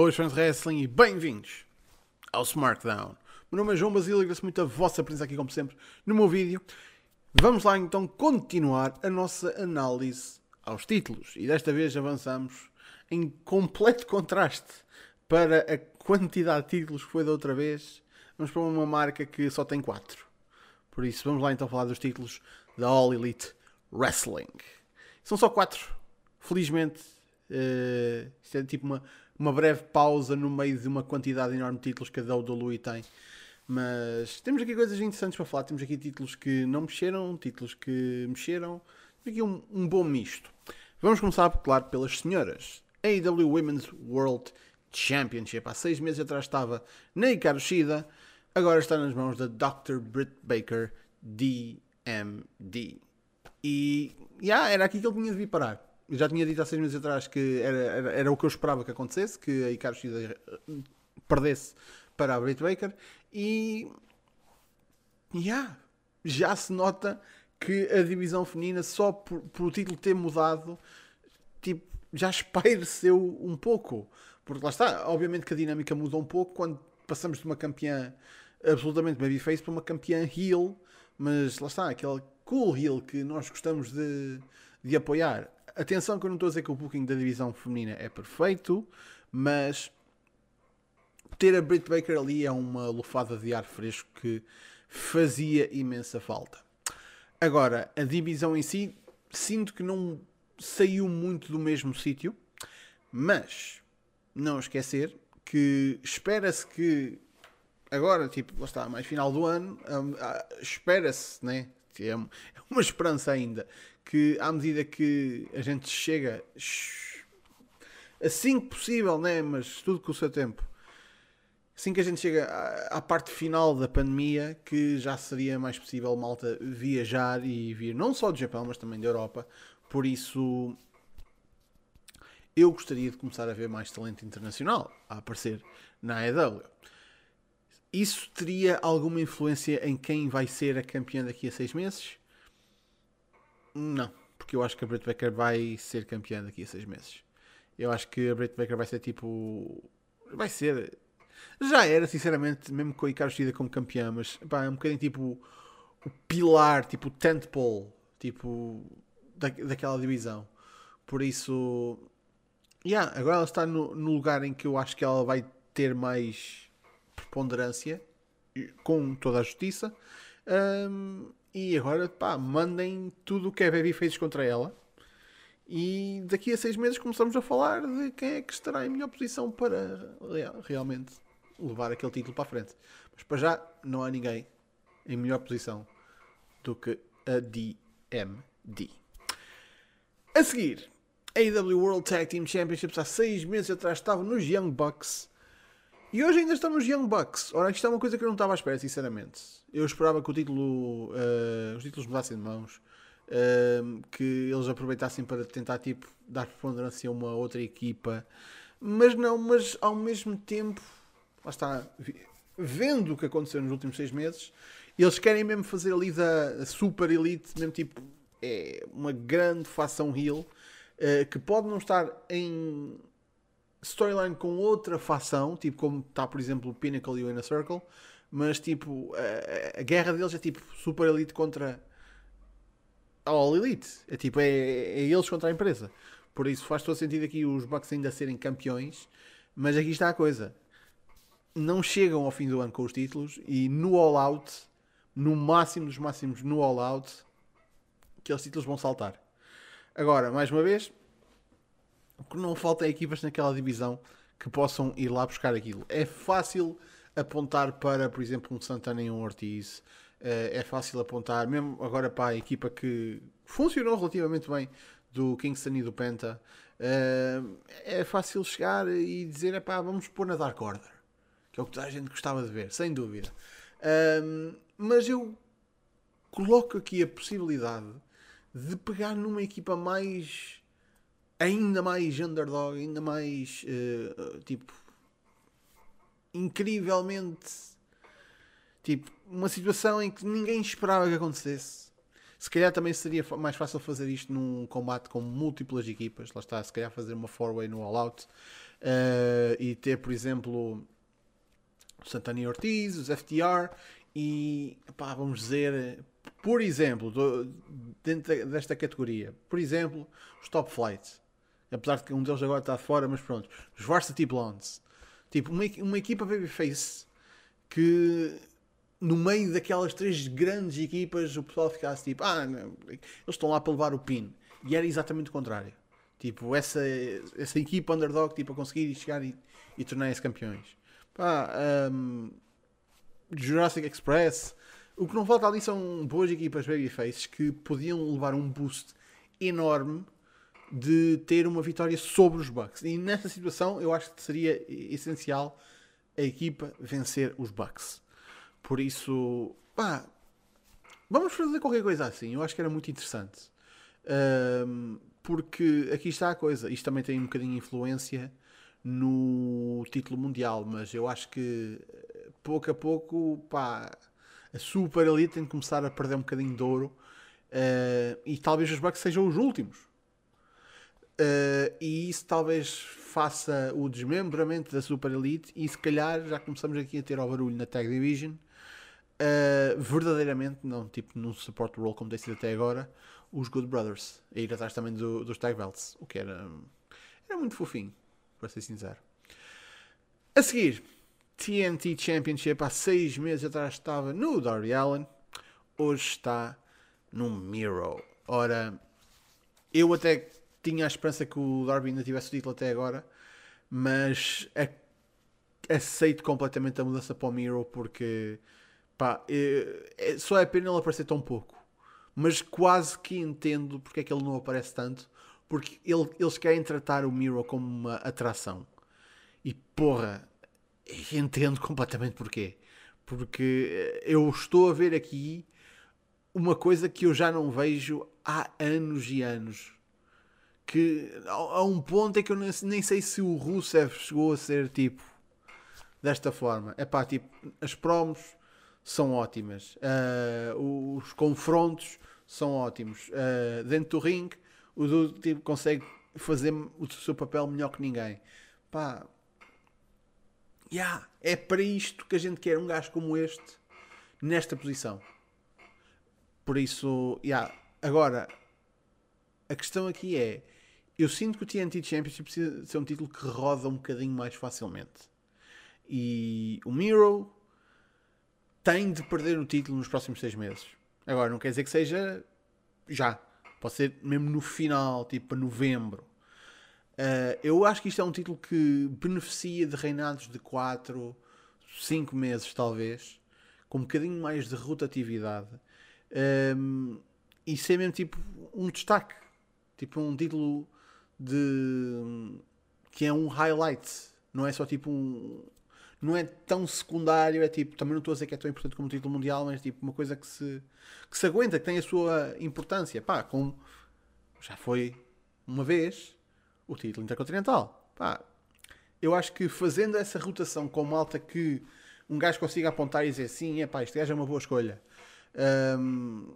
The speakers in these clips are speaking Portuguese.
Boas fãs de wrestling e bem-vindos ao SmackDown. Meu nome é João Basílio, agradeço muito a vossa presença aqui, como sempre, no meu vídeo. Vamos lá então continuar a nossa análise aos títulos. E desta vez avançamos em completo contraste para a quantidade de títulos que foi da outra vez. Vamos para uma marca que só tem 4. Por isso, vamos lá então falar dos títulos da All Elite Wrestling. São só 4. Felizmente, uh, isto é tipo uma uma breve pausa no meio de uma quantidade enorme de títulos que a WWE tem. Mas temos aqui coisas interessantes para falar. Temos aqui títulos que não mexeram, títulos que mexeram. Temos aqui um, um bom misto. Vamos começar, claro, pelas senhoras. AEW Women's World Championship. Há seis meses atrás estava na Hikaru Shida. Agora está nas mãos da Dr. Britt Baker, DMD. E yeah, era aqui que ele tinha de vir parar já tinha dito há seis meses atrás que era, era, era o que eu esperava que acontecesse, que a Icaro Shida perdesse para a Britt Baker. E yeah, já se nota que a divisão feminina só por, por o título ter mudado tipo, já espaireceu um pouco. Porque lá está, obviamente que a dinâmica muda um pouco quando passamos de uma campeã absolutamente babyface para uma campeã heel. Mas lá está, aquele cool heel que nós gostamos de, de apoiar Atenção que eu não estou a dizer que o booking da divisão feminina é perfeito, mas ter a Britt Baker ali é uma lufada de ar fresco que fazia imensa falta. Agora, a divisão em si, sinto que não saiu muito do mesmo sítio, mas não esquecer que espera-se que agora, tipo, lá está, mais final do ano, hum, ah, espera-se, né? É uma esperança ainda que à medida que a gente chega assim que possível, né? mas tudo com o seu tempo, assim que a gente chega à, parte final da pandemia, que já seria mais possível malta viajar e vir não só do Japão, mas também da Europa. Por isso, eu gostaria de começar a ver mais talento internacional a aparecer na AEW. Isso teria alguma influência em quem vai ser a campeã daqui a seis meses? Não, porque eu acho que a Britt Baker vai ser campeã daqui a seis meses. Eu acho que a Britt Baker vai ser tipo. Vai ser. Já era, sinceramente, mesmo com a Icaro Shida como campeã, mas pá, é um bocadinho tipo o pilar, tipo o tentpole, tipo da, daquela divisão. Por isso, yeah, agora ela está no, no lugar em que eu acho que ela vai ter mais preponderância, com toda a justiça. Um, e agora, pá, mandem tudo o que é babyface contra ela. E daqui a seis meses começamos a falar de quem é que estará em melhor posição para realmente levar aquele título para a frente. Mas para já não há ninguém em melhor posição do que a DMD. A seguir, a AEW World Tag Team Championships há seis meses atrás estava nos Young Bucks e hoje ainda estamos Young Bucks. Ora, isto é uma coisa que eu não estava à espera, sinceramente. Eu esperava que o título, uh, os títulos mudassem de mãos, uh, que eles aproveitassem para tentar tipo, dar preponderância a uma outra equipa. Mas não, mas ao mesmo tempo, lá está, vendo o que aconteceu nos últimos seis meses, eles querem mesmo fazer ali da Super Elite, mesmo tipo, é uma grande fação heel, uh, que pode não estar em storyline com outra facção, tipo como está, por exemplo, o Pinnacle e o Inner Circle, mas tipo, a, a, guerra deles é tipo Super Elite contra All Elite. É tipo, é, é, eles contra a empresa. Por isso faz todo sentido aqui os Bucks ainda serem campeões, mas aqui está a coisa. Não chegam ao fim do ano com os títulos e no All Out, no máximo dos máximos no All Out, aqueles títulos vão saltar. Agora, mais uma vez, que não falta é equipas naquela divisão que possam ir lá buscar aquilo. É fácil apontar para, por exemplo, um Santana e um Ortiz. Eh, é fácil apontar, mesmo agora para a equipa que funcionou relativamente bem do Kingston e do Penta. Eh, é fácil chegar e dizer: pá, vamos pôr na Dark Order, que é o que toda a gente gostava de ver, sem dúvida. Eh, mas eu coloco aqui a possibilidade de pegar numa equipa mais ainda mais underdog, ainda mais uh, tipo incrivelmente tipo uma situação em que ninguém esperava que acontecesse. Se calhar também seria mais fácil fazer isto num combate com múltiplas equipas. Lá está, se calhar fazer uma four-way no All Out. Uh, e ter, por exemplo, o Santana Ortiz, os FTR e pá, vamos dizer, por exemplo, dentro desta categoria, por exemplo, os Top Flights. Apesar de que um deles agora está fora, mas pronto. Os Varsity Blondes. Tipo, uma, uma equipa babyface que no meio daquelas três grandes equipas o pessoal ficasse tipo, ah, não, eles estão lá para levar o pin. E era exatamente o contrário. Tipo, essa, essa equipa underdog tipo, a conseguir chegar e, e tornar-se campeões. Pá, um, Jurassic Express. O que não falta ali são boas equipas babyfaces que podiam levar um boost enorme de ter uma vitória sobre os Bucks. E nessa situação eu acho que seria essencial a equipa vencer os Bucks. Por isso, pá, vamos fazer qualquer coisa assim. Eu acho que era muito interessante. Um, porque aqui está a coisa. Isto também tem um bocadinho de influência no título mundial, mas eu acho que pouco a pouco, pá, a Super Elite tem de começar a perder um bocadinho de ouro uh, e talvez os Bucks sejam os últimos. Uh, e isso talvez faça o desmembramento da Super Elite e se calhar já começamos aqui a ter ao barulho na Tag Division uh, verdadeiramente, não tipo num support role como tem sido até agora, os Good Brothers a ir atrás também do, dos Tag Belts, o que era, era muito fofinho, para ser sincero. A seguir, TNT Championship há seis meses atrás estava no Darby Allen, hoje está no Miro. Ora, eu até tinha a esperança que o Darby ainda tivesse o título até agora, mas aceito completamente a mudança para o Miro porque pá, é, é, só é pena ele aparecer tão pouco. Mas quase que entendo porque é que ele não aparece tanto, porque ele, eles querem tratar o Miro como uma atração. E porra, entendo completamente porquê. Porque eu estou a ver aqui uma coisa que eu já não vejo há anos e anos. Que a um ponto é que eu nem sei se o Rusev chegou a ser tipo desta forma. É pá, tipo, as promos são ótimas, uh, os confrontos são ótimos. Uh, dentro do ringue, o Dude tipo, consegue fazer o seu papel melhor que ninguém. Pá, yeah, é para isto que a gente quer um gajo como este nesta posição. Por isso, yeah. agora a questão aqui é: eu sinto que o TNT Championship precisa ser um título que roda um bocadinho mais facilmente. E o Miro tem de perder o título nos próximos seis meses. Agora, não quer dizer que seja já. Pode ser mesmo no final, tipo novembro. Uh, eu acho que isto é um título que beneficia de reinados de 4, 5 meses, talvez, com um bocadinho mais de rotatividade. Um, e ser mesmo tipo um destaque, tipo um título de que é um highlight, não é só tipo um não é tão secundário, é tipo, também não estou a dizer que é tão importante como o título mundial, mas tipo uma coisa que se, que se aguenta, que tem a sua importância, pá, como já foi uma vez o título intercontinental. Pá, eu acho que fazendo essa rotação com malta que um gajo consiga apontar e dizer sim, é pá, este gajo é uma boa escolha. Um,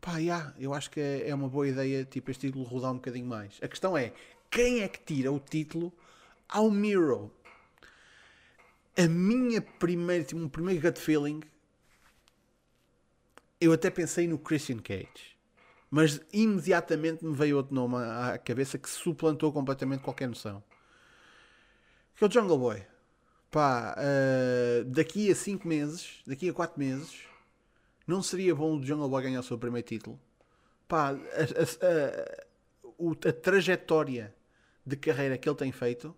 pá, yeah, eu acho que é, é uma boa ideia tipo este título rodar um bocadinho mais. A questão é, quem é que tira o título ao Miro? A minha primeira, tipo, um primeiro gut feeling, eu até pensei no Christian Cage. Mas imediatamente me veio outro nome à cabeça que suplantou completamente qualquer noção. Que é o Jungle Boy. Pá, uh, daqui a 5 meses, daqui a 4 meses, não seria bom o Jungle Boy ganhar o seu primeiro título? Pá, a, a, a, a trajetória de carreira que ele tem feito,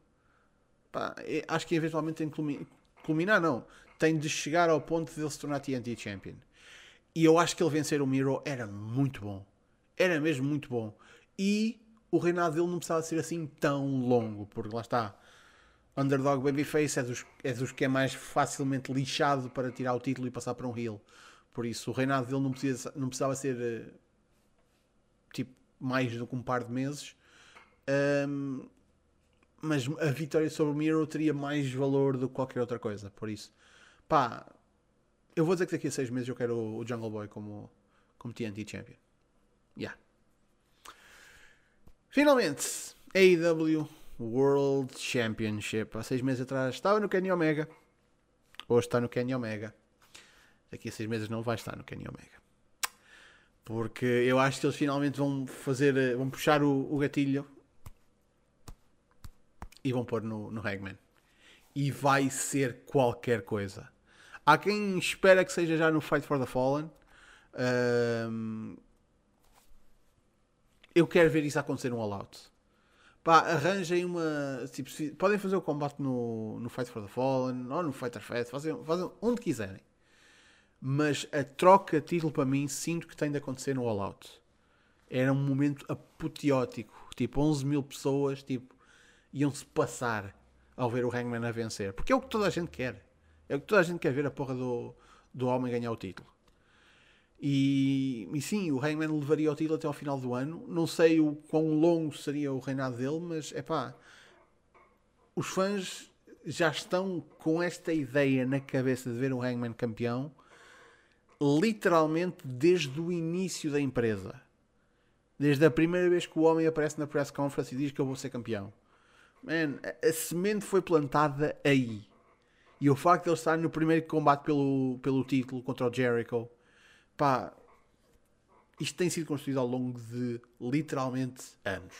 pá, é, acho que eventualmente tem de culminar, não. Tem de chegar ao ponto de ele se tornar TNT Champion. E eu acho que ele vencer o Miro era muito bom. Era mesmo muito bom. E o reinado dele não precisava ser assim tão longo, porque lá está. Underdog Babyface é dos, é dos que é mais facilmente lixado para tirar o título e passar para um heel. Por isso, o reinado dele não, não precisava ser uh, tipo mais do que um par de meses. Um, mas a vitória sobre o Miro teria mais valor do que qualquer outra coisa. Por isso, pá, eu vou dizer que daqui a seis meses eu quero o Jungle Boy como, como TNT Champion. Yeah. Finalmente, AEW World Championship. Há seis meses atrás estava no Kenny Omega. Hoje está no Kenny Omega. Daqui a seis meses não vai estar no Kenny Omega. Porque eu acho que eles finalmente vão fazer, vão puxar o, o gatilho e vão pôr no, no Hangman. E vai ser qualquer coisa. Há quem espera que seja já no Fight for the Fallen. Um, eu quero ver isso acontecer no All Out. Pá, arranjem uma. Tipo, podem fazer o combate no, no Fight for the Fallen ou no Fighter Fest, fazem, fazem onde quiserem. Mas a troca de título para mim sinto que tem de acontecer no All Out. Era um momento apoteótico. Tipo, 11 mil pessoas tipo, iam-se passar ao ver o Hangman a vencer. Porque é o que toda a gente quer. É o que toda a gente quer ver a porra do, do homem ganhar o título. E, e, sim, o Hangman levaria o título até ao final do ano. Não sei o quão longo seria o reinado dele, mas é pá. Os fãs já estão com esta ideia na cabeça de ver o Hangman campeão, literalmente desde o início da empresa. Desde a primeira vez que o homem aparece na press conference e diz que eu vou ser campeão. Man, a, a semente foi plantada aí. E o facto de ele estar no primeiro combate pelo, pelo título contra o Jericho pá, isto tem sido construído ao longo de literalmente anos.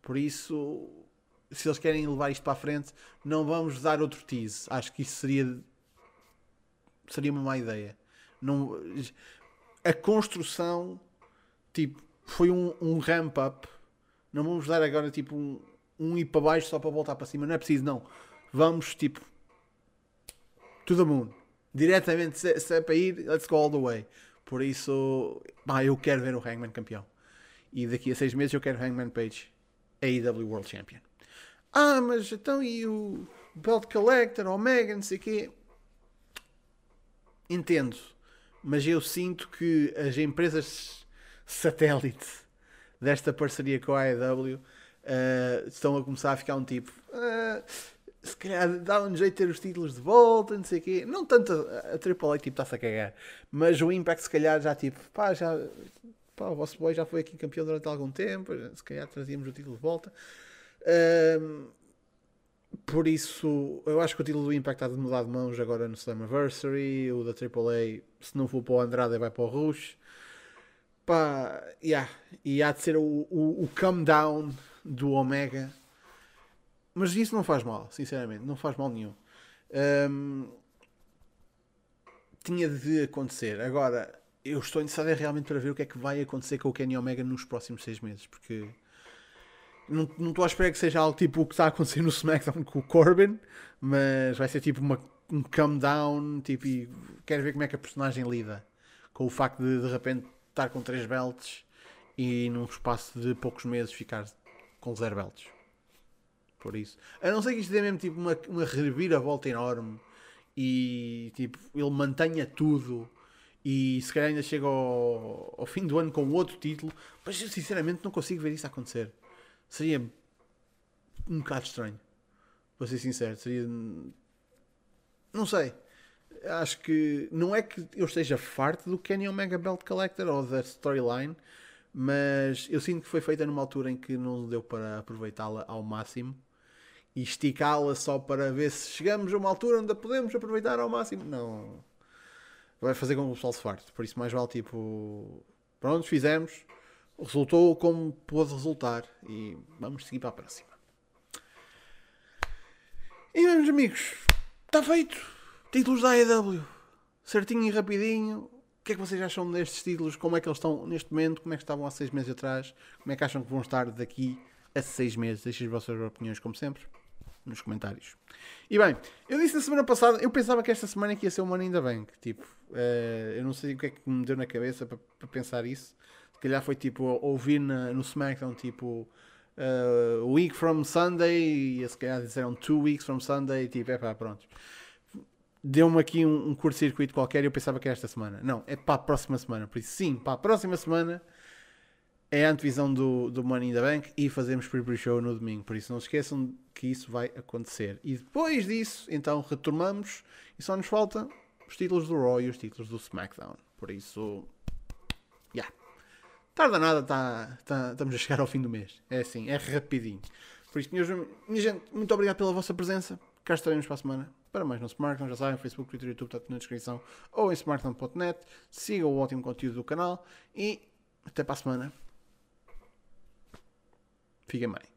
Por isso, se eles querem levar isto para a frente, não vamos dar outro tease. Acho que isso seria seria uma má ideia. Não, a construção tipo foi um, um ramp up. Não vamos dar agora tipo um, um ir para baixo só para voltar para cima. Não é preciso, não. Vamos tipo to the moon diretamente, se, se é para ir, let's go all the way. Por isso, pá, eu quero ver o Hangman campeão. E daqui a seis meses eu quero Hangman Page AEW World Champion. Ah, mas então e o Belt Collector, Omega, não sei o quê? Entendo. Mas eu sinto que as empresas satélite desta parceria com a AEW uh, estão a começar a ficar um tipo. Uh, se calhar dá um jeito de ter os títulos de volta, não sei o quê. Não tanto a, a Triple A tipo está-se a cagar, mas o Impact se calhar já tipo, pá, já pá, o vosso boy já foi aqui campeão durante algum tempo, se calhar trazíamos o título de volta. Um, por isso, eu acho que o título do Impact está de mudar de mãos agora no Slammiversary. O da AAA, se não for para o Andrade, vai para o Rush. Pá, yeah. E há de ser o, o, o come down do Omega mas isso não faz mal, sinceramente, não faz mal nenhum. Um, tinha de acontecer. Agora, eu estou interessado realmente para ver o que é que vai acontecer com o Kenny Omega nos próximos seis meses, porque não, estou à espera que seja algo tipo o que está a acontecer no SmackDown com o Corbin, mas vai ser tipo uma, um come down, tipo, e quero ver como é que a personagem lida com o facto de de repente estar com três belts e num espaço de poucos meses ficar com zero belts. Por isso. A não ser que isto dê mesmo tipo uma, uma reviravolta enorme e tipo, ele mantenha tudo e se calhar ainda chega ao, ao fim do ano com outro título, mas eu sinceramente não consigo ver isso acontecer. Seria um bocado estranho. Vou ser sincero, seria. Não sei. Acho que não é que eu esteja farto do Kenny Omega Belt Collector ou da storyline, mas eu sinto que foi feita numa altura em que não deu para aproveitá-la ao máximo e esticá-la só para ver se chegamos a uma altura onde a podemos aproveitar ao máximo. Não. Vai fazer com que o pessoal se farte. Por isso, mais vale tipo. Pronto, fizemos. Resultou como pôde resultar. E vamos seguir para a próxima. E meus amigos, está feito. Títulos da AEW. Certinho e rapidinho. O que é que vocês acham destes títulos? Como é que eles estão neste momento? Como é que estavam há seis meses atrás? Como é que acham que vão estar daqui a seis meses? Deixem as vossas opiniões, como sempre nos comentários. E bem, eu disse na semana passada, eu pensava que esta semana que ia ser in the Bank. Tipo, uh, eu não sei o que é que me deu na cabeça para, para pensar isso. Calhar foi tipo ouvir na, no SmackDown tipo uh, week from Sunday e se calhar disseram two weeks from Sunday. Tipo, é pá, pronto. Deu-me aqui um, um curto-circuito qualquer e eu pensava que era esta semana. Não, é para a próxima semana. Por isso, sim, para a próxima semana é a antevisão do, do Money in the Bank e fazemos pre show no domingo. Por isso não se esqueçam que isso vai acontecer. E depois disso, então retomamos e só nos falta os títulos do Raw e os títulos do SmackDown. Por isso. Tarda nada, tá, tá, estamos a chegar ao fim do mês. É assim, é rapidinho. Por isso, minha, minha gente, muito obrigado pela vossa presença. Cá estaremos para a semana para mais no Smartphone. Já sabem, Facebook, Twitter, YouTube, está tudo na descrição. Ou em smartphone.net. Sigam o ótimo conteúdo do canal. E até para a semana. Fiquem bem.